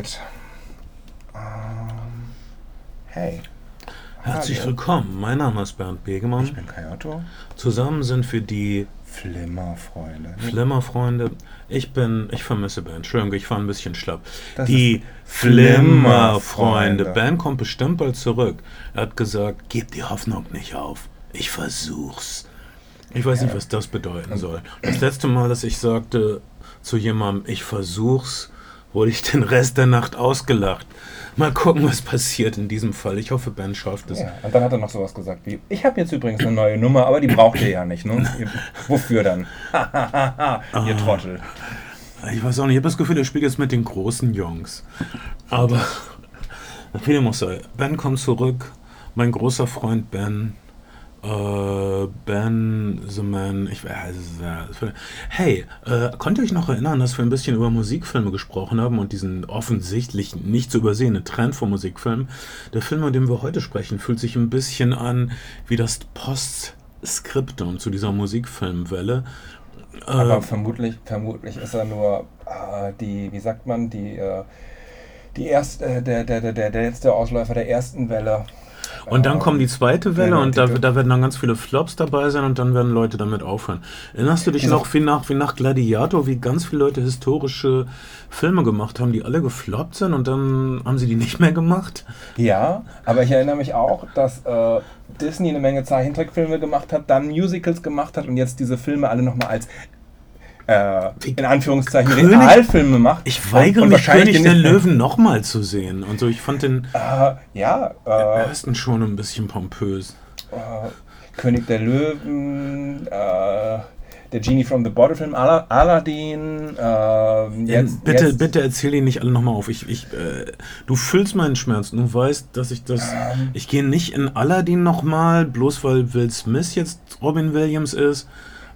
Alright. Ähm, hey. Herzlich willkommen. Mein Name ist Bernd Ich Begemann. bin Kayoto. Zusammen sind wir die Flimmerfreunde. Flimmerfreunde. Ich bin, ich vermisse Ben. Entschuldigung, ich war ein bisschen schlapp. Das die Flimmerfreunde. Flimmerfreunde. Ben kommt bestimmt bald zurück. Er hat gesagt, gib die Hoffnung nicht auf. Ich versuch's. Ich weiß nicht, was das bedeuten soll. Das letzte Mal, dass ich sagte zu jemandem, ich versuch's, wurde ich den Rest der Nacht ausgelacht. Mal gucken, was passiert in diesem Fall. Ich hoffe, Ben schafft es. Ja, und dann hat er noch sowas gesagt wie, ich habe jetzt übrigens eine neue Nummer, aber die braucht ihr ja nicht, ne? Wofür dann? ihr Trottel. Ich weiß auch nicht, ich habe das Gefühl, er spielt jetzt mit den großen Jungs. Aber auch sei, Ben kommt zurück. Mein großer Freund Ben. Äh, ben the Man. Ich, äh, es äh, hey, äh, konnt ihr euch noch erinnern, dass wir ein bisschen über Musikfilme gesprochen haben und diesen offensichtlich nicht zu übersehenden Trend von Musikfilmen? Der Film, über den wir heute sprechen, fühlt sich ein bisschen an wie das Postskriptum zu dieser Musikfilmwelle. Äh, Aber vermutlich, vermutlich ist er nur äh, die, wie sagt man, die, äh, die erste, äh, der, der, der, der letzte Ausläufer der ersten Welle. Und dann kommt die zweite Welle genau, und da, da werden dann ganz viele Flops dabei sein und dann werden Leute damit aufhören. Erinnerst du dich Diese- noch, wie nach, wie nach Gladiator, wie ganz viele Leute historische Filme gemacht haben, die alle gefloppt sind und dann haben sie die nicht mehr gemacht? Ja, aber ich erinnere mich auch, dass äh, Disney eine Menge Zeichentrickfilme gemacht hat, dann Musicals gemacht hat und jetzt diese Filme alle nochmal als in Anführungszeichen König- Realfilme macht. Ich weigere mich, König der den- Löwen nochmal zu sehen. Und so, ich fand den Äh, ja, äh, ersten schon ein bisschen pompös. äh, König der Löwen, äh, der Genie from the Bottle Film, Ala Aladdin, äh, jetzt, bitte, jetzt, bitte erzähl die nicht alle nochmal auf. Ich, ich, äh, du fühlst meinen Schmerz. Du weißt, dass ich das. Ähm. Ich gehe nicht in Aladdin nochmal, bloß weil Will Smith jetzt Robin Williams ist.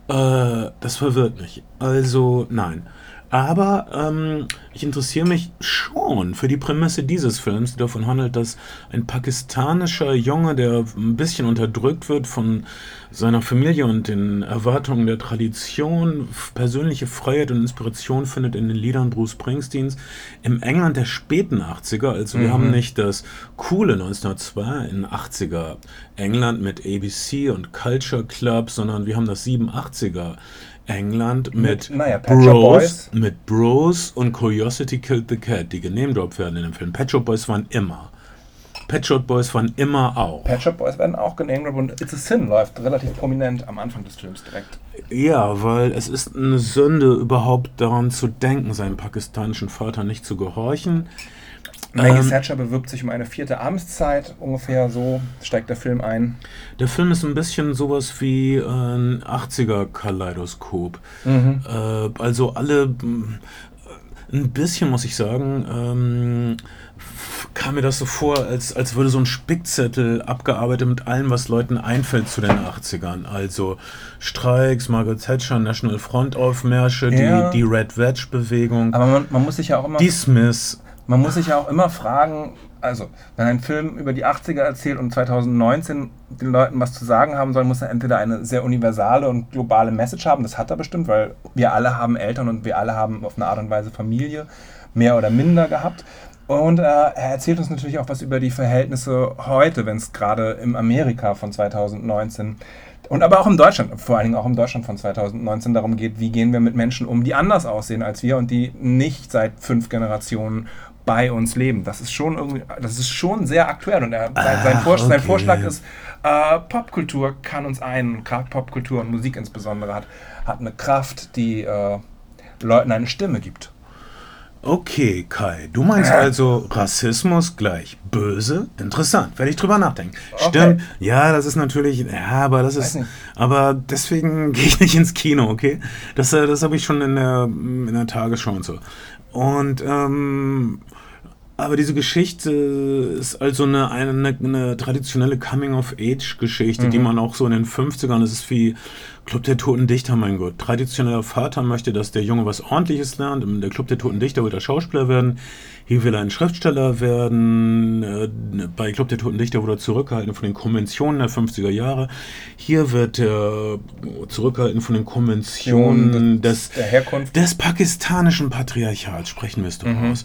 Äh, das verwirrt mich. Also, nein. Aber ähm, ich interessiere mich schon für die Prämisse dieses Films, die davon handelt, dass ein pakistanischer Junge, der ein bisschen unterdrückt wird von seiner Familie und den Erwartungen der Tradition, persönliche Freiheit und Inspiration findet in den Liedern Bruce Springsteens im England der späten 80er. Also wir haben nicht das coole 1902 in 80er England mit ABC und Culture Club, sondern wir haben das 87er England mit, Mit, naja, Boys. mit Bros und Curiosity Killed the Cat, die genamedroppt werden in dem Film. Pet Shop Boys waren immer. Pet Shop Boys waren immer auch. Pet Shop Boys werden auch genannt und It's a Sin läuft relativ prominent am Anfang des Films direkt. Ja, weil es ist eine Sünde, überhaupt daran zu denken, seinem pakistanischen Vater nicht zu gehorchen. Maggie Ähm, Thatcher bewirbt sich um eine vierte Amtszeit, ungefähr so steigt der Film ein. Der Film ist ein bisschen sowas wie äh, ein 80er-Kaleidoskop. Äh, also alle, mh, ein bisschen muss ich sagen, ähm, kam mir das so vor, als, als würde so ein Spickzettel abgearbeitet mit allem, was Leuten einfällt zu den 80ern. Also Streiks, Margaret Thatcher, National Front Aufmärsche, Ja. die, die Red Wedge-Bewegung, Aber man, man muss sich ja auch immer die Smiths. Man muss sich ja auch immer fragen, also wenn ein Film über die 80er erzählt und 2019 den Leuten was zu sagen haben soll, muss er entweder eine sehr universale und globale Message haben. Das hat er bestimmt, weil wir alle haben Eltern und wir alle haben auf eine Art und Weise Familie, mehr oder minder gehabt. Und äh, er erzählt uns natürlich auch was über die Verhältnisse heute, wenn es gerade im Amerika von 2019 und aber auch in Deutschland, vor allen Dingen auch in Deutschland von 2019 darum geht, wie gehen wir mit Menschen um, die anders aussehen als wir und die nicht seit fünf Generationen bei uns leben. Das ist schon irgendwie, das ist schon sehr aktuell und er, sein, sein, Ach, Vor sein okay. Vorschlag ist, äh, Popkultur kann uns ein, und gerade Popkultur und Musik insbesondere hat, hat eine Kraft, die äh, Leuten eine Stimme gibt. Okay, Kai, du meinst also Rassismus gleich böse? Interessant, werde ich drüber nachdenken. Okay. Stimmt, ja, das ist natürlich, ja, aber das ist, aber deswegen gehe ich nicht ins Kino, okay? Das, äh, das habe ich schon in der, in der Tagesschau und so. Und, ähm, aber diese Geschichte ist also eine, eine, eine traditionelle Coming-of-Age-Geschichte, die man auch so in den 50ern, das ist wie Club der Toten Dichter, mein Gott. Traditioneller Vater möchte, dass der Junge was Ordentliches lernt. Der Club der Toten Dichter will er Schauspieler werden. Hier will er ein Schriftsteller werden. Äh, Bei Club der Toten Dichter wurde er zurückgehalten von den Konventionen der 50er Jahre. Hier wird er zurückgehalten von den Konventionen des, des pakistanischen Patriarchats, sprechen wir es doch aus.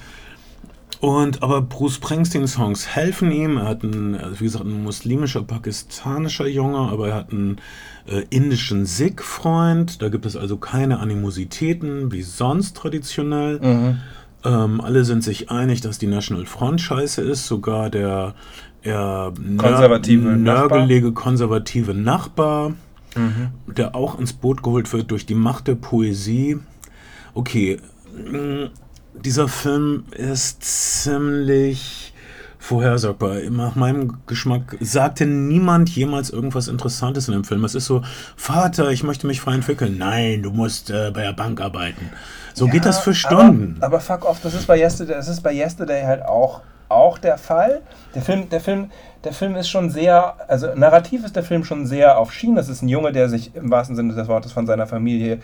Und aber Bruce Springsteen-Songs helfen ihm. Er hat einen, also wie gesagt, ein muslimischer, pakistanischer Junge, aber er hat einen äh, indischen Sikh-Freund. Da gibt es also keine Animositäten wie sonst traditionell. Mhm. Ähm, alle sind sich einig, dass die National Front scheiße ist. Sogar der eher Konservative nörgelige konservative Nachbar, der auch ins Boot geholt wird durch die Macht der Poesie. Okay, dieser Film ist ziemlich vorhersagbar. Nach meinem Geschmack sagte niemand jemals irgendwas Interessantes in dem Film. Es ist so, Vater, ich möchte mich frei entwickeln. Nein, du musst äh, bei der Bank arbeiten. So geht das für Stunden. Aber, aber fuck off, das ist bei Yesterday, das ist bei Yesterday halt auch, auch der Fall. Der Film, der Film, der Film ist schon sehr, also narrativ ist der Film schon sehr auf Schienen. Das ist ein Junge, der sich im wahrsten Sinne des Wortes von seiner Familie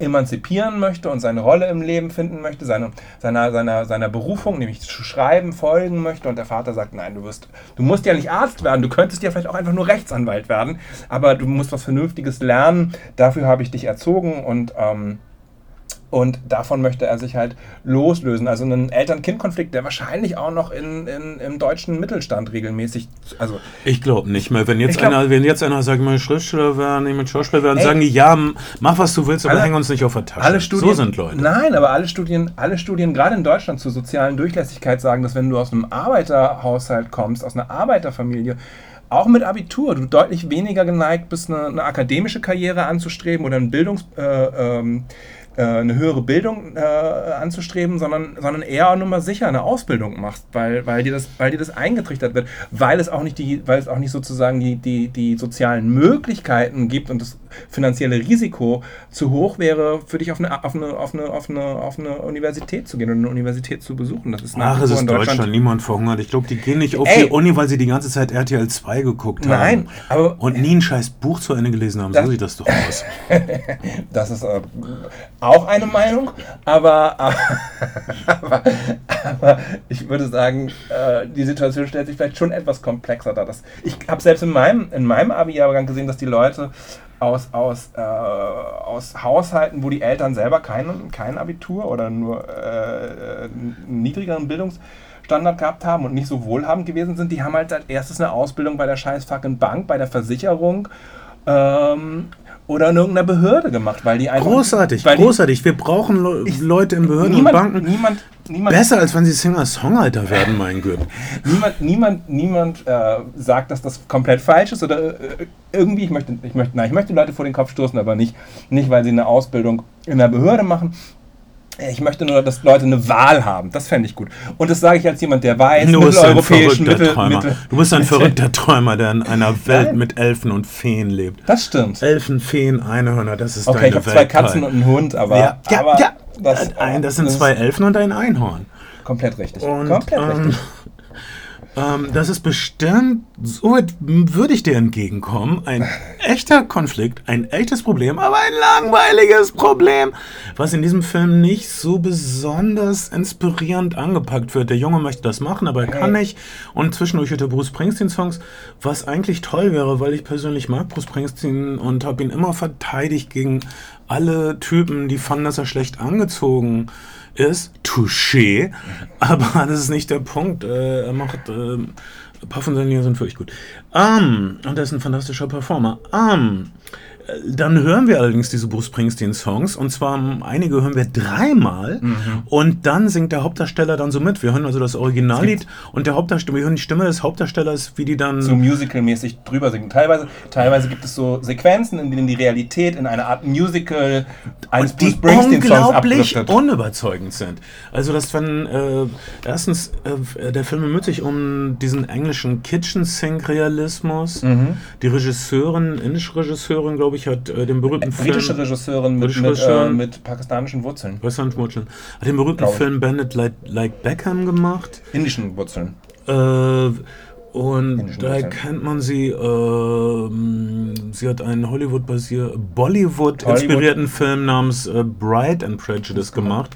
emanzipieren möchte und seine Rolle im Leben finden möchte, seine, seiner, seiner, seiner Berufung, nämlich zu schreiben, folgen möchte. Und der Vater sagt, nein, du wirst, du musst ja nicht Arzt werden, du könntest ja vielleicht auch einfach nur Rechtsanwalt werden, aber du musst was Vernünftiges lernen. Dafür habe ich dich erzogen und ähm, und davon möchte er sich halt loslösen. Also einen Eltern-Kind-Konflikt, der wahrscheinlich auch noch in, in, im deutschen Mittelstand regelmäßig. Also Ich glaube nicht mehr. Wenn jetzt, glaub- einer, wenn jetzt einer sagt, ich möchte Schriftsteller werden, ich möchte Schauspieler werden, Ey. sagen die, ja, mach was du willst, aber Alle- häng uns nicht auf der Tasche. alle Studien, so sind Leute. Nein, aber alle Studien, alle Studien, gerade in Deutschland zur sozialen Durchlässigkeit sagen, dass wenn du aus einem Arbeiterhaushalt kommst, aus einer Arbeiterfamilie, auch mit Abitur, du deutlich weniger geneigt bist, eine, eine akademische Karriere anzustreben oder ein Bildungs, äh, ähm, äh, eine höhere Bildung äh, anzustreben, sondern, sondern eher nur mal sicher eine Ausbildung machst, weil, weil, dir das, weil dir das eingetrichtert wird, weil es auch nicht, die, weil es auch nicht sozusagen die, die, die sozialen Möglichkeiten gibt und das finanzielle Risiko zu hoch wäre, für dich auf eine, auf eine, auf eine, auf eine, auf eine Universität zu gehen und eine Universität zu besuchen. Das ist nach Ach, es ist in Deutschland. niemand verhungert. Ich glaube, die gehen nicht auf Ey. die Uni, weil sie die ganze Zeit RTL 2 geguckt haben. Nein, aber Und nie ein scheiß Buch zu Ende gelesen haben. Das- so sieht das doch aus. Das ist äh, auch eine Meinung, aber, aber, aber ich würde sagen, äh, die Situation stellt sich vielleicht schon etwas komplexer dar. Das, ich habe selbst in meinem, in meinem Abi-Jahrgang gesehen, dass die Leute aus, aus, äh, aus Haushalten, wo die Eltern selber kein, kein Abitur oder nur äh, einen niedrigeren Bildungsstandard gehabt haben und nicht so wohlhabend gewesen sind, die haben halt als erstes eine Ausbildung bei der scheiß fucking Bank, bei der Versicherung ähm, oder in irgendeiner Behörde gemacht, weil die einfach... Großartig, weil großartig. Wir brauchen Le Ich- Leute in Behörden niemand, und Banken. Niemand, niemand, Besser, als wenn sie Singer-Songwriter werden, mein Gott. niemand, niemand, niemand äh, sagt, dass das komplett falsch ist oder äh, irgendwie, ich möchte, ich möchte, nein, ich möchte die Leute vor den Kopf stoßen, aber nicht, nicht weil sie eine Ausbildung in der Behörde machen. Ich möchte nur, dass Leute eine Wahl haben. Das fände ich gut. Und das sage ich als jemand, der weiß, Du bist ein verrückter Mittel, Träumer. Mittel, Du bist ein verrückter Träumer, der in einer Welt mit Elfen und Feen lebt. Das stimmt. Elfen, Feen, Einhörner, das ist Okay, deine ich habe Welt. zwei Katzen und einen Hund, aber, ja, ja, aber ja. Das, ein, das sind zwei Elfen und ein Einhorn. komplett richtig. Und, komplett ähm, richtig. Ähm, das ist bestimmt, so würde ich dir entgegenkommen, ein echter Konflikt, ein echtes Problem, aber ein langweiliges Problem, was in diesem Film nicht so besonders inspirierend angepackt wird. Der Junge möchte das machen, aber er kann nicht. Und zwischendurch hört er Bruce Springsteen-Songs, was eigentlich toll wäre, weil ich persönlich mag Bruce Springsteen und habe ihn immer verteidigt gegen alle Typen, die fanden, dass er schlecht angezogen ist. Touché. Aber das ist nicht der Punkt. Äh, er macht. Äh, ein paar von seinen Liedern sind wirklich gut. Ähm, und er ist ein fantastischer Performer. Ähm, äh, dann hören wir allerdings diese Bruce Springsteen-Songs. Und zwar ähm, einige hören wir dreimal. Und dann singt der Hauptdarsteller dann so mit. Wir hören also das Originallied und der Hauptdarsteller, wir hören die Stimme des Hauptdarstellers, wie die dann. so musical-mäßig drüber singen. Teilweise, teilweise gibt es so Sequenzen, in denen die Realität in eine Art Musical eines Bruce Springsteen-Songs unglaublich unüberzeugend sind. Also, dass wenn äh, erstens äh, der Film bemüht sich um diesen englischen Kitchen-Sink-Realismus. Mhm. Die Regisseurin, indische Regisseurin, glaube ich, hat äh, den berühmten Britische Film Regisseurin mit, Britische mit, Regisseurin. Äh, mit pakistanischen Wurzeln. Western Wurzeln, hat den berühmten Glaub ich. Film Bandit like, like Beckham gemacht. Indischen Wurzeln. Äh, und Indischen da Wurzeln. kennt man sie, ähm, sie hat einen Hollywood-basier, Bollywood-inspirierten Film namens äh, Bride and Prejudice gemacht.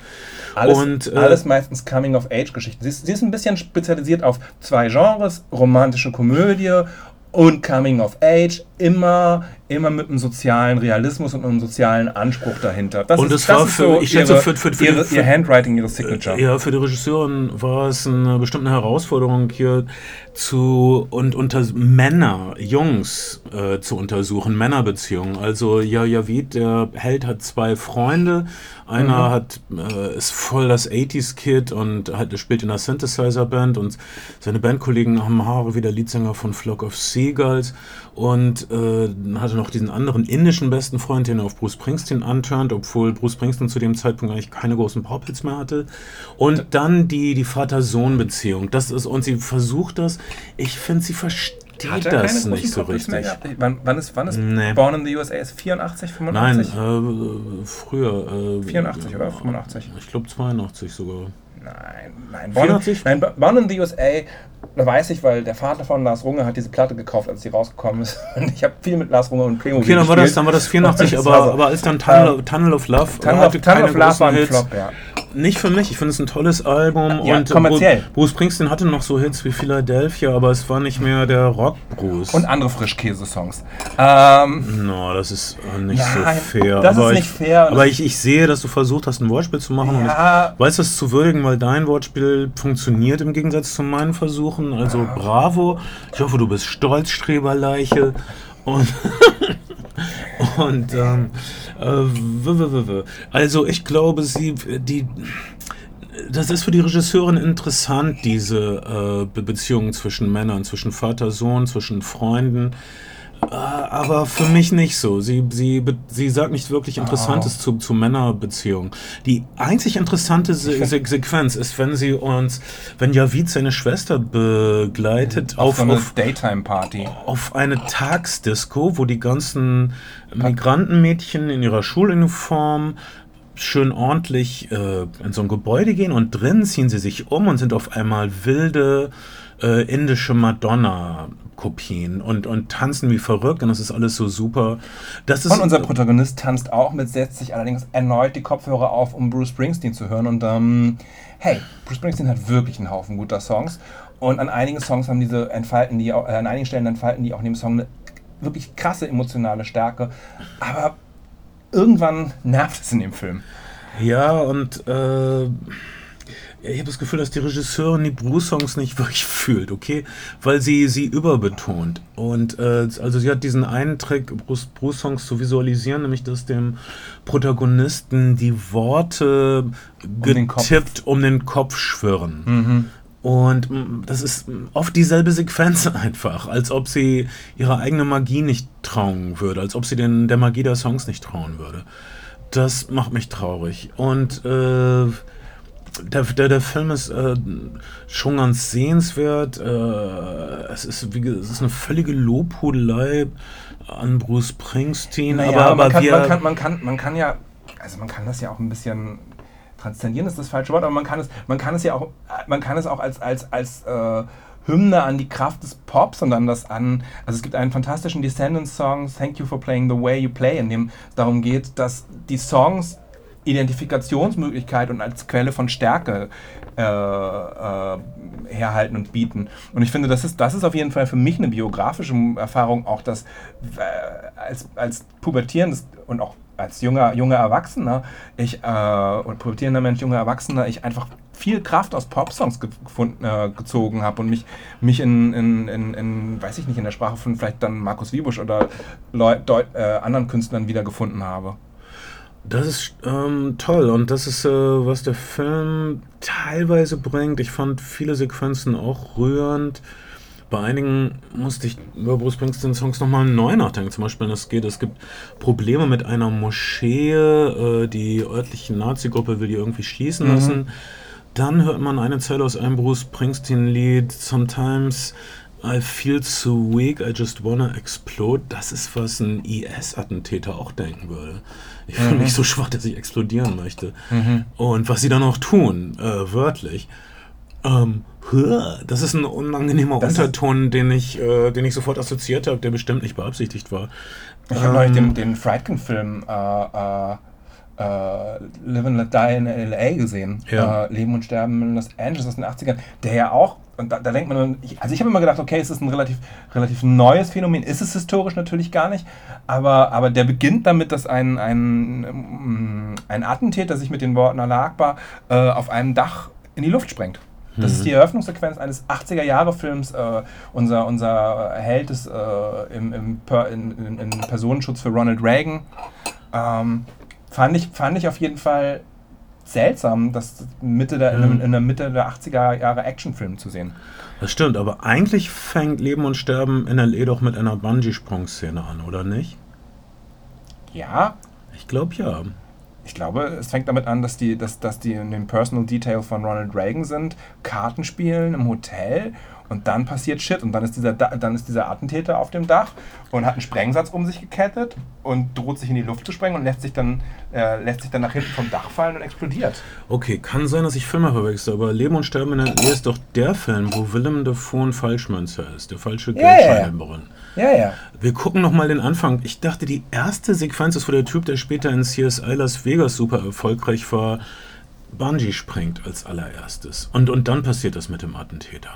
Alles, und, äh, alles meistens Coming-of-Age-Geschichten. Sie, sie ist ein bisschen spezialisiert auf zwei Genres, romantische Komödie und Coming of Age, immer immer mit einem sozialen Realismus und einem sozialen Anspruch dahinter. Das Und ist, es war ist für- ich schätze, ihre, für- für- für- ihre, für- ihr Handwriting, ihre Signature. Ja, für die Regisseurin war es eine bestimmte Herausforderung hier zu und unter Männer, Jungs äh, zu untersuchen, Männerbeziehungen. Also ja, Javid, der Held hat zwei Freunde. Einer hat äh, ist voll das 80s Kid und hat spielt in einer Synthesizer Band und seine Bandkollegen haben Haare wie der Leadsänger von Flock of Seagulls und hatte noch diesen anderen indischen besten Freund, den er auf Bruce Springsteen anturnt, obwohl Bruce Springsteen zu dem Zeitpunkt eigentlich keine großen Popels mehr hatte. Und dann die, die Vater-Sohn-Beziehung. Das ist, und sie versucht das. Ich finde, sie versteht Hat er das nicht so richtig. Wann, wann ist, wann ist Nee. Born in the USA? Ist 84, Nein, 85? äh, früher. Äh, 84 oder 85? Ich glaube 82 sogar. Nein, nein. Born, 84? nein, Born in the USA, da weiß ich, weil der Vater von Lars Runge hat diese Platte gekauft, als sie rausgekommen ist. Und ich habe viel mit Lars Runge und Playmobil Okay, dann war, das, dann war das 84, Das aber, aber als dann Tunnel, Tunnel of Love Tunnel of, Tunnel of Love war ein. Flop, ja. Nicht für mich, ich finde es ein tolles Album Ja, und kommerziell. Bruce, Springsteen hatte noch so Hits wie Philadelphia, aber es war nicht mehr der Rock Bruce. Und andere Frischkäse-Songs. Ähm, No, das ist äh, nicht Nein, so fair. das aber ist ich, nicht fair. Aber ich, ich sehe, dass du versucht hast, ein Wortspiel zu machen. Ja. Und ich weiß das zu würdigen, weil dein Wortspiel funktioniert im Gegensatz zu meinen Versuchen. Also bravo. Ich hoffe, du bist stolz, Streberleiche. Und, und ähm, äh, also ich glaube, sie, die, das ist für die Regisseurin interessant, diese äh, Be Beziehungen zwischen Männern, zwischen Vater, Sohn, zwischen Freunden. Äh, aber für mich nicht so. Sie, sie, sie sagt nicht wirklich Interessantes zu, zu Männerbeziehungen. Die einzig interessante Se Se Sequenz ist, wenn sie uns, wenn Javid seine Schwester begleitet auf auf, eine Daytime-Party. auf eine Tagsdisco, wo die ganzen Migrantenmädchen in ihrer Schuluniform schön ordentlich äh, in so ein Gebäude gehen und drin ziehen sie sich um und sind auf einmal wilde äh, indische Madonna-Kopien und, und tanzen wie verrückt und das ist alles so super. Das ist Und unser Protagonist tanzt auch mit, setzt sich allerdings erneut die Kopfhörer auf, um Bruce Springsteen zu hören. Und ähm, hey, Bruce Springsteen hat wirklich einen Haufen guter Songs. Und an einigen Songs haben diese entfalten die auch, äh, an einigen Stellen entfalten die auch in dem Song eine wirklich krasse emotionale Stärke. Aber irgendwann nervt es in dem Film. Ja, und äh, ich habe das Gefühl, dass die Regisseurin die Bruce-Songs nicht wirklich fühlt, okay? Weil sie sie überbetont. Und äh, also sie hat diesen einen Trick, Bruce- Bruce-Songs zu visualisieren, nämlich dass dem Protagonisten die Worte den Kopf. getippt um den Kopf schwirren. Und mm, das ist oft dieselbe Sequenz einfach, als ob sie ihrer eigenen Magie nicht trauen würde, als ob sie den, der Magie der Songs nicht trauen würde. Das macht mich traurig. Und äh, der, der, der Film ist äh, schon ganz sehenswert. Äh, es, ist, wie, es ist eine völlige Lobhudelei an Bruce Springsteen. Naja, aber, aber man, kann, man, kann, man, kann, man kann ja, also man kann das ja auch ein bisschen transzendieren, ist das falsche Wort, aber man kann es, man kann es ja auch, man kann es auch als, als, als äh, Hymne an die Kraft des Pops und dann das an, also es gibt einen fantastischen Descendants-Song, Thank You for Playing the Way You Play, in dem es darum geht, dass die Songs Identifikationsmöglichkeit und als Quelle von Stärke äh, äh, herhalten und bieten. Und ich finde, das ist, das ist auf jeden Fall für mich eine biografische Erfahrung, auch dass äh, als, als pubertierendes und auch als junger, junger Erwachsener, ich, äh, oder pubertierender Mensch, junger Erwachsener, ich einfach viel Kraft aus Popsongs ge gefunden, äh, gezogen habe und mich, mich in, in, in, in, weiß ich nicht, in der Sprache von vielleicht dann Markus Wiebusch oder Leu Deut äh, anderen Künstlern wiedergefunden habe. Das ist ähm, toll und das ist, äh, was der Film teilweise bringt. Ich fand viele Sequenzen auch rührend. Bei einigen musste ich über Bruce Springsteen Songs nochmal neu nachdenken. Zum Beispiel, es geht, es gibt Probleme mit einer Moschee, äh, die örtliche Nazi-Gruppe will die irgendwie schließen lassen. Dann hört man eine Zeile aus einem Bruce Springsteen-Lied, Sometimes I feel so weak, I just wanna explode. Das ist, was ein IS-Attentäter auch denken würde. Ich fühle mich so schwach, dass ich explodieren möchte. Und was sie dann auch tun, äh, wörtlich. Ähm, das ist ein unangenehmer Das Unterton, den ich, äh, den ich sofort assoziiert habe, der bestimmt nicht beabsichtigt war. Ich habe neulich den, den Friedkin-Film äh, äh, äh, Live and Let Die in L.A. gesehen. Ja. Äh, Leben und Sterben in Los Angeles aus den 80ern, der ja auch und da, da denkt man, also ich habe immer gedacht, okay, es ist ein relativ, relativ neues Phänomen, ist es historisch natürlich gar nicht, aber, aber der beginnt damit, dass ein, ein, mm, ein Attentäter sich mit den Worten Allah Akbar äh, auf einem Dach in die Luft sprengt. Das ist mhm. die Eröffnungssequenz eines 80er-Jahre-Films. Äh, unser, unser Held ist äh, im, im per, in, in, in, Personenschutz für Ronald Reagan. Ähm, fand, ich, fand ich auf jeden Fall seltsam, das Mitte der, mhm. in, in der Mitte der 80er Jahre Actionfilm zu sehen. Das stimmt, aber eigentlich fängt Leben und Sterben in L.A. doch mit einer Bungee-Sprung-Szene an, oder nicht? Ja. Ich glaube ja. Ich glaube, es fängt damit an, dass die, dass, dass die in dem Personal Detail von Ronald Reagan sind, Karten spielen im Hotel und dann passiert Shit und dann ist dieser, dann ist dieser Attentäter auf dem Dach und hat einen Sprengsatz um sich gekettet und droht sich in die Luft zu sprengen und lässt sich dann, äh, lässt sich dann nach hinten vom Dach fallen und explodiert. Okay, kann sein, dass ich Filme verwechsel, aber Leben und Sterben in der Ehe ist doch der Film, wo Willem Dafoe ein Falschmünzer ist, der falsche Geldscheinbrunnen. Ja, ja. Wir gucken nochmal den Anfang. Ich dachte, die erste Sequenz ist, wo der Typ, der später in CSI Las Vegas super erfolgreich war, Bungee springt als allererstes. Und, und dann passiert das mit dem Attentäter.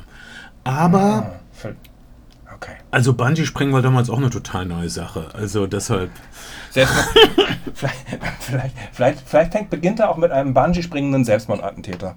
Aber. Ah, okay. Also Bungee springen war damals auch eine total neue Sache. Also deshalb. vielleicht, vielleicht, vielleicht, vielleicht beginnt er auch mit einem Bungee springenden Selbstmordattentäter.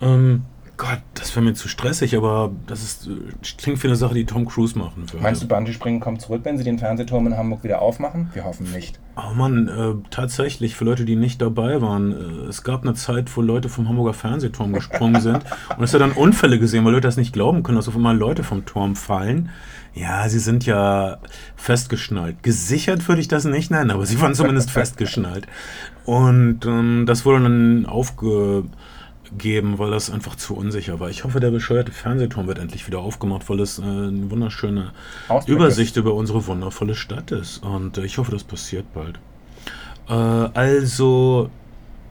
Ähm, Gott, das wäre mir zu stressig, aber das ist, klingt für eine Sache, die Tom Cruise machen würde. Meinst du, Bungee-Springen kommt zurück, wenn sie den Fernsehturm in Hamburg wieder aufmachen? Wir hoffen nicht. Oh Mann, äh, tatsächlich, für Leute, die nicht dabei waren, äh, es gab eine Zeit, wo Leute vom Hamburger Fernsehturm gesprungen sind und es hat dann Unfälle gesehen, weil Leute das nicht glauben können, dass auf einmal Leute vom Turm fallen. Ja, sie sind ja festgeschnallt. Gesichert würde ich das nicht nennen, aber sie waren zumindest festgeschnallt. Und ähm, das wurde dann aufge geben, weil das einfach zu unsicher war. Ich hoffe, der bescheuerte Fernsehturm wird endlich wieder aufgemacht, weil es äh, eine wunderschöne Ausblick Übersicht ist. über unsere wundervolle Stadt ist. Und äh, ich hoffe, das passiert bald. Äh, also,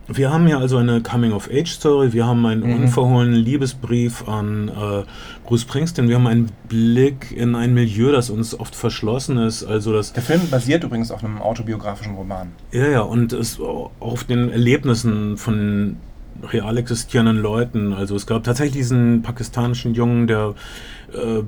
wir haben hier also eine Coming-of-Age-Story, wir haben einen mhm. unverhohlenen Liebesbrief an äh, Bruce Springsteen, wir haben einen Blick in ein Milieu, das uns oft verschlossen ist. Also das Der Film basiert übrigens auf einem autobiografischen Roman. Ja, ja, und ist auf den Erlebnissen von real existierenden Leuten. Also es gab tatsächlich diesen pakistanischen Jungen, der äh,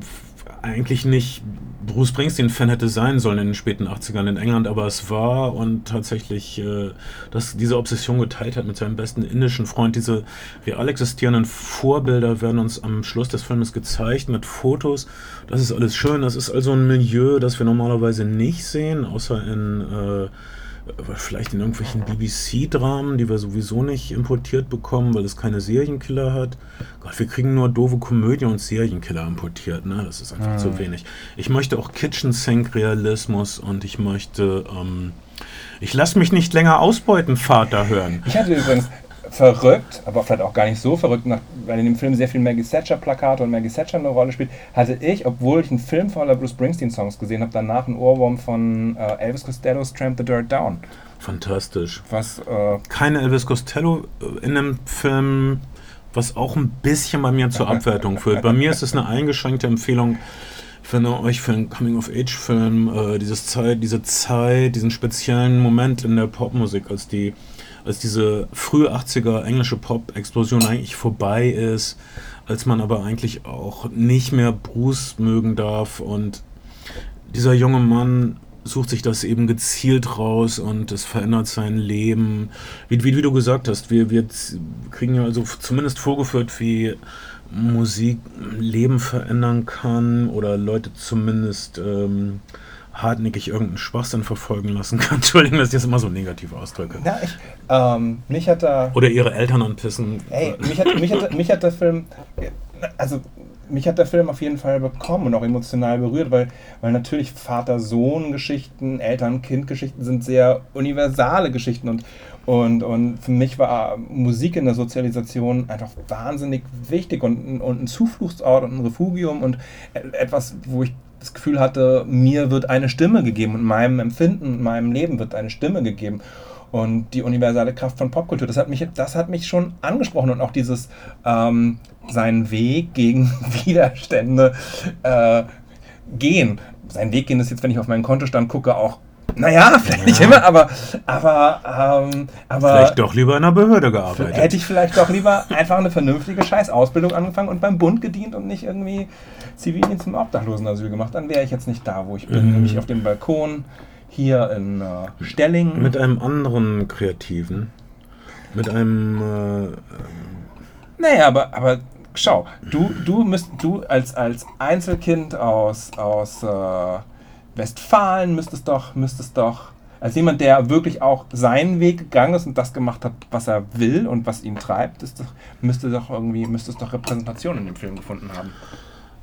eigentlich nicht Bruce Springsteen-Fan hätte sein sollen in den späten 80ern in England, aber es war und tatsächlich äh, dass diese Obsession geteilt hat mit seinem besten indischen Freund. Diese real existierenden Vorbilder werden uns am Schluss des Filmes gezeigt mit Fotos. Das ist alles schön. Das ist also ein Milieu, das wir normalerweise nicht sehen, außer in äh, vielleicht in irgendwelchen BBC-Dramen, die wir sowieso nicht importiert bekommen, weil es keine Serienkiller hat. Gott, wir kriegen nur doofe Komödie und Serienkiller importiert, ne? Das ist einfach mhm. zu wenig. Ich möchte auch Kitchen Sink Realismus und ich möchte, ähm, ich lasse mich nicht länger ausbeuten, Vater hören. Ich hatte übrigens, verrückt, aber vielleicht auch gar nicht so verrückt, weil in dem Film sehr viel Maggie Thatcher Plakate und Maggie Thatcher eine Rolle spielt, hatte ich, obwohl ich einen Film voller Bruce Springsteen Songs gesehen habe, danach einen Ohrwurm von äh, Elvis Costello's Tramp the Dirt Down. Fantastisch. Was, äh, Keine Elvis Costello in einem Film, was auch ein bisschen bei mir zur Abwertung führt. Bei mir ist es eine eingeschränkte Empfehlung wenn ihr euch für einen Coming-of-Age-Film äh, dieses Zeit, diese Zeit, diesen speziellen Moment in der Popmusik, als die als diese frühe 80er englische Pop-Explosion eigentlich vorbei ist, als man aber eigentlich auch nicht mehr Bruce mögen darf und dieser junge Mann sucht sich das eben gezielt raus und es verändert sein Leben. Wie, wie, wie du gesagt hast, wir, wir kriegen ja also zumindest vorgeführt, wie Musik Leben verändern kann oder Leute zumindest ähm, hartnäckig irgendeinen Schwachsinn verfolgen lassen kann. Entschuldigung, dass ich das immer so negativ ausdrücke. Ja, ich, ähm, mich hat da... Oder ihre Eltern anpissen. Ey, mich hat, mich, hat, mich hat der Film... Also, mich hat der Film auf jeden Fall bekommen und auch emotional berührt, weil, weil natürlich Vater-Sohn-Geschichten, Eltern-Kind-Geschichten sind sehr universale Geschichten und, und, und für mich war Musik in der Sozialisation einfach wahnsinnig wichtig und, und ein Zufluchtsort und ein Refugium und etwas, wo ich das Gefühl hatte, mir wird eine Stimme gegeben und meinem Empfinden, meinem Leben wird eine Stimme gegeben. Und die universale Kraft von Popkultur, das hat mich, das hat mich schon angesprochen und auch dieses ähm, seinen Weg gegen Widerstände äh, gehen. Sein Weg gehen ist jetzt, wenn ich auf meinen Kontostand gucke, auch Naja, vielleicht nicht immer, aber, aber, ähm, aber Vielleicht doch lieber in einer Behörde gearbeitet. hätte ich vielleicht doch lieber einfach eine vernünftige Scheiß-Ausbildung angefangen und beim Bund gedient und nicht irgendwie Zivildienst im Obdachlosenasyl gemacht. Dann wäre ich jetzt nicht da, wo ich bin, Mhm. nämlich auf dem Balkon hier in äh, Stellingen. Mit einem anderen Kreativen. Mit einem. Äh, Naja, aber, aber schau, du, du, müsst, du als, als Einzelkind aus, aus äh, Westfalen müsstest doch, müsstest doch, als jemand, der wirklich auch seinen Weg gegangen ist und das gemacht hat, was er will und was ihn treibt, ist doch, müsste doch irgendwie, müsste es doch Repräsentation in dem Film gefunden haben.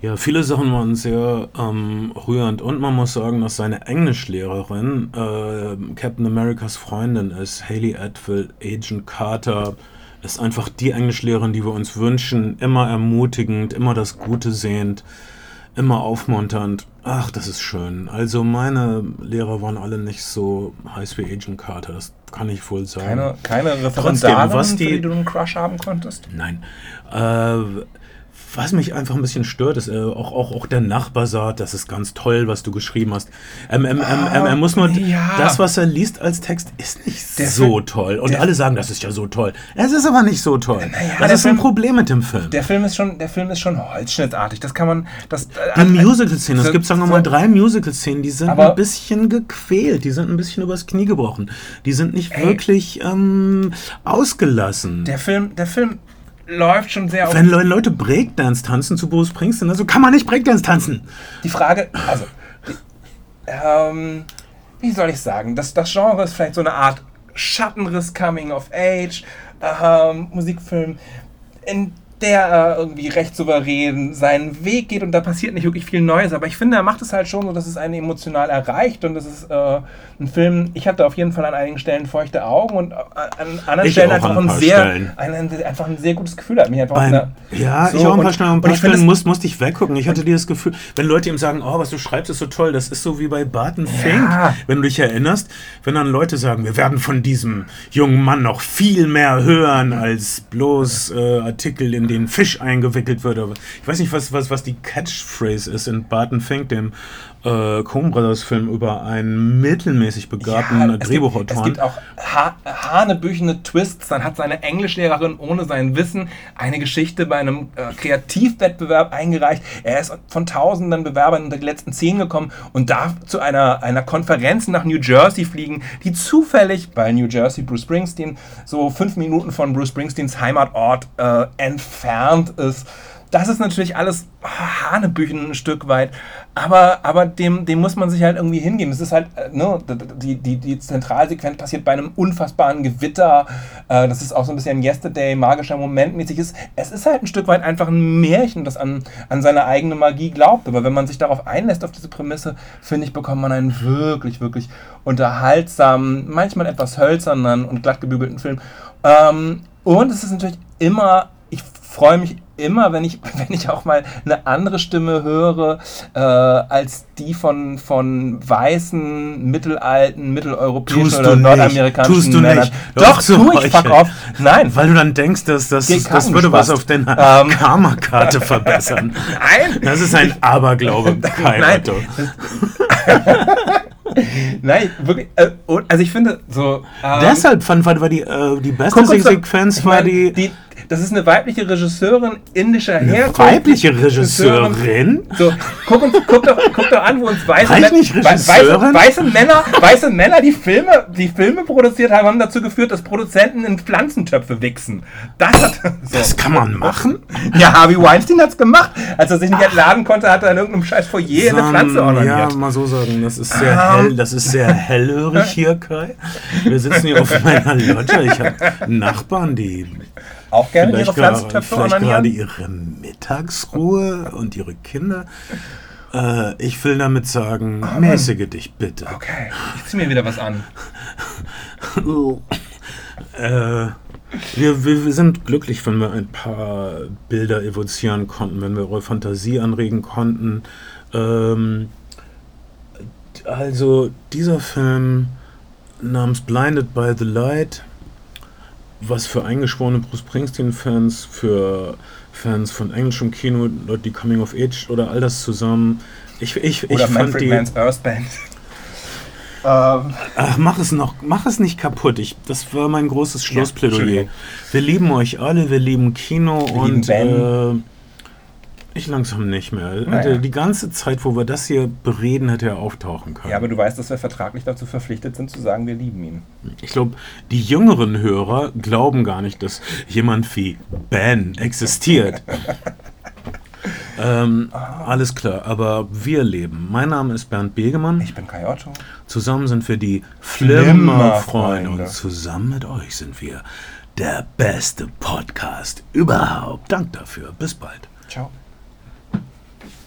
ja, viele Sachen waren sehr ähm, rührend. Und man muss sagen, dass seine Englischlehrerin äh, Captain Americas Freundin ist. Haley Atwell, Agent Carter. Ist einfach die Englischlehrerin, die wir uns wünschen. Immer ermutigend, immer das Gute sehend, immer aufmunternd. Ach, das ist schön. Also meine Lehrer waren alle nicht so heiß wie Agent Carter. Das kann ich wohl sagen. Keine, keine Trotzdem, Referendarin, was für die- die du einen Crush haben konntest? Nein. Äh, was mich einfach ein bisschen stört, ist äh, auch, auch, auch der Nachbar sagt, das ist ganz toll, was du geschrieben hast. Ähm, ähm, ähm, ähm, er muss nur, ja. das, was er liest als Text, ist nicht Der so Film- toll. Und alle sagen, das ist ja so toll. Es ist aber nicht so toll. das der ist ein Film- Problem mit dem Film. Der Film ist schon, der Film ist schon holzschnittartig. Das kann man, das. Die Musical-Szenen, es gibt, sagen wir mal, drei Musical-Szenen, die sind ein bisschen gequält, die sind ein bisschen übers Knie gebrochen. Die sind nicht wirklich ähm, ausgelassen. Der Film, der Film läuft schon sehr auf Wenn Le Leute Breakdance tanzen zu Bruce Springsteen, also kann man nicht Breakdance tanzen. die Frage, also, die, ähm, wie soll ich sagen, das, das Genre ist vielleicht so eine Art Schattenriss Coming of Age, ähm, Musikfilm, in der er irgendwie recht souverän seinen Weg geht und da passiert nicht wirklich viel Neues, aber ich finde, er macht es halt schon so, dass es einen emotional erreicht und das ist äh, ein Film, ich hatte auf jeden Fall an einigen Stellen feuchte Augen und äh, an anderen Ich Stellen auch einfach ein sehr, ein, ein, einfach ein sehr gutes Gefühl hat mich einfach Beim, eine- ja, so, ich auch ein paar und- Stellen, ein und paar Stellen es- musste, musste ich weggucken. Ich hatte dieses Gefühl, wenn Leute ihm sagen, oh, was du schreibst, ist so toll, das ist so wie bei Barton Fink. Wenn du dich erinnerst, wenn dann Leute sagen, wir werden von diesem jungen Mann noch viel mehr hören als bloß äh, Artikel, in denen Fisch eingewickelt wird. Ich weiß nicht, was, was, was die Catchphrase ist in Barton Fink, dem äh, Coen Brothers Film über einen mittelmäßig begabten Ja, es gibt, es gibt auch ha hanebüchene Twists. Dann hat seine Englischlehrerin ohne sein Wissen eine Geschichte bei einem äh, Kreativwettbewerb eingereicht. Er ist von tausenden Bewerbern unter die letzten zehn gekommen und darf zu einer, einer Konferenz nach New Jersey fliegen, die zufällig, weil New Jersey Bruce Springsteen so fünf Minuten von Bruce Springsteens Heimatort äh, entfernt ist. Das ist natürlich alles ah, Hanebüchen ein Stück weit, aber, aber dem, dem muss man sich halt irgendwie hingeben. Es ist halt, äh, ne, die, die, die Zentralsequenz passiert bei einem unfassbaren Gewitter. Äh, das ist auch so ein bisschen Yesterday, magischer Moment mäßig. Es ist halt ein Stück weit einfach ein Märchen, das an, an seine eigene Magie glaubt. Aber wenn man sich darauf einlässt, auf diese Prämisse, finde ich, bekommt man einen wirklich, wirklich unterhaltsamen, manchmal etwas hölzernen und glatt gebügelten Film. Ähm, und es ist natürlich immer, ich freue mich immer, wenn ich, wenn ich auch mal eine andere Stimme höre, äh, als die von, von weißen, mittelalten, mitteleuropäischen Tust du oder nicht. nordamerikanischen Tust du Männern. nicht. Doch, Doch, so tu ich, fuck off. Nein. Weil du dann denkst, dass das, Geh das würde was auf deiner Ähm. Karma-Karte verbessern. Nein. Das ist ein Aberglaube, Kai Nein. Nein, wirklich. Äh, also ich finde so. Ähm, Deshalb fand war, die, äh, die beste Sequenz war die, die. Das ist eine weibliche Regisseurin indischer Herkunft. weibliche Regisseurin. So, guck, uns, guck, doch, guck doch an, wo uns weiße, Män- weiße, weiße Männer, weiße Männer, die Filme, die Filme produziert haben, haben dazu geführt, dass Produzenten in Pflanzentöpfe wichsen. Das hat so. Das kann man machen. Ja, Harvey Weinstein hat's gemacht. Als er sich nicht entladen konnte, hat er in irgendeinem scheiß Foyer eine Pflanze ja, ornamentiert. mal so sagen, das ist sehr Ah. hell, das ist sehr hellhörig hier, Kai. Wir sitzen hier auf meiner Loggia. Ich habe Nachbarn, die Auch gerne ihre vielleicht, gerade, Pflanzentöpfe vielleicht gerade ihre Mittagsruhe und ihre Kinder. Äh, ich will damit sagen, mäßige dich bitte. Okay, ich zieh mir wieder was an. Äh, wir, wir, wir sind glücklich, wenn wir ein paar Bilder evozieren konnten, wenn wir eure Fantasie anregen konnten. Ähm, also dieser Film namens Blinded by the Light, was für eingeschworene Bruce Springsteen-Fans, für Fans von englischem Kino, Leute, die Coming of Age oder all das zusammen. Ich, ich, ich Oder fand Manfred die. Mann's Earth Band. Ähm, Ach, mach es noch, mach es nicht kaputt. Ich, das war mein großes Schlussplädoyer. Entschuldigung. wir lieben euch alle, wir lieben Kino lieben und Ben. Ich langsam nicht mehr. Naja. Hätte Die ganze Zeit, wo wir das hier bereden, hätte er auftauchen können. ja, aber du weißt, dass wir vertraglich dazu verpflichtet sind, zu sagen, wir lieben ihn. Ich glaube, die jüngeren Hörer glauben gar nicht, dass jemand wie Ben existiert. ähm, alles klar, aber wir leben. Mein Name ist Bernd Begemann. Ich bin Kai Otto. Zusammen sind wir die Flimmerfreunde. Flimmerfreunde und zusammen mit euch sind wir der beste Podcast überhaupt. Dank dafür. Bis bald. Ciao.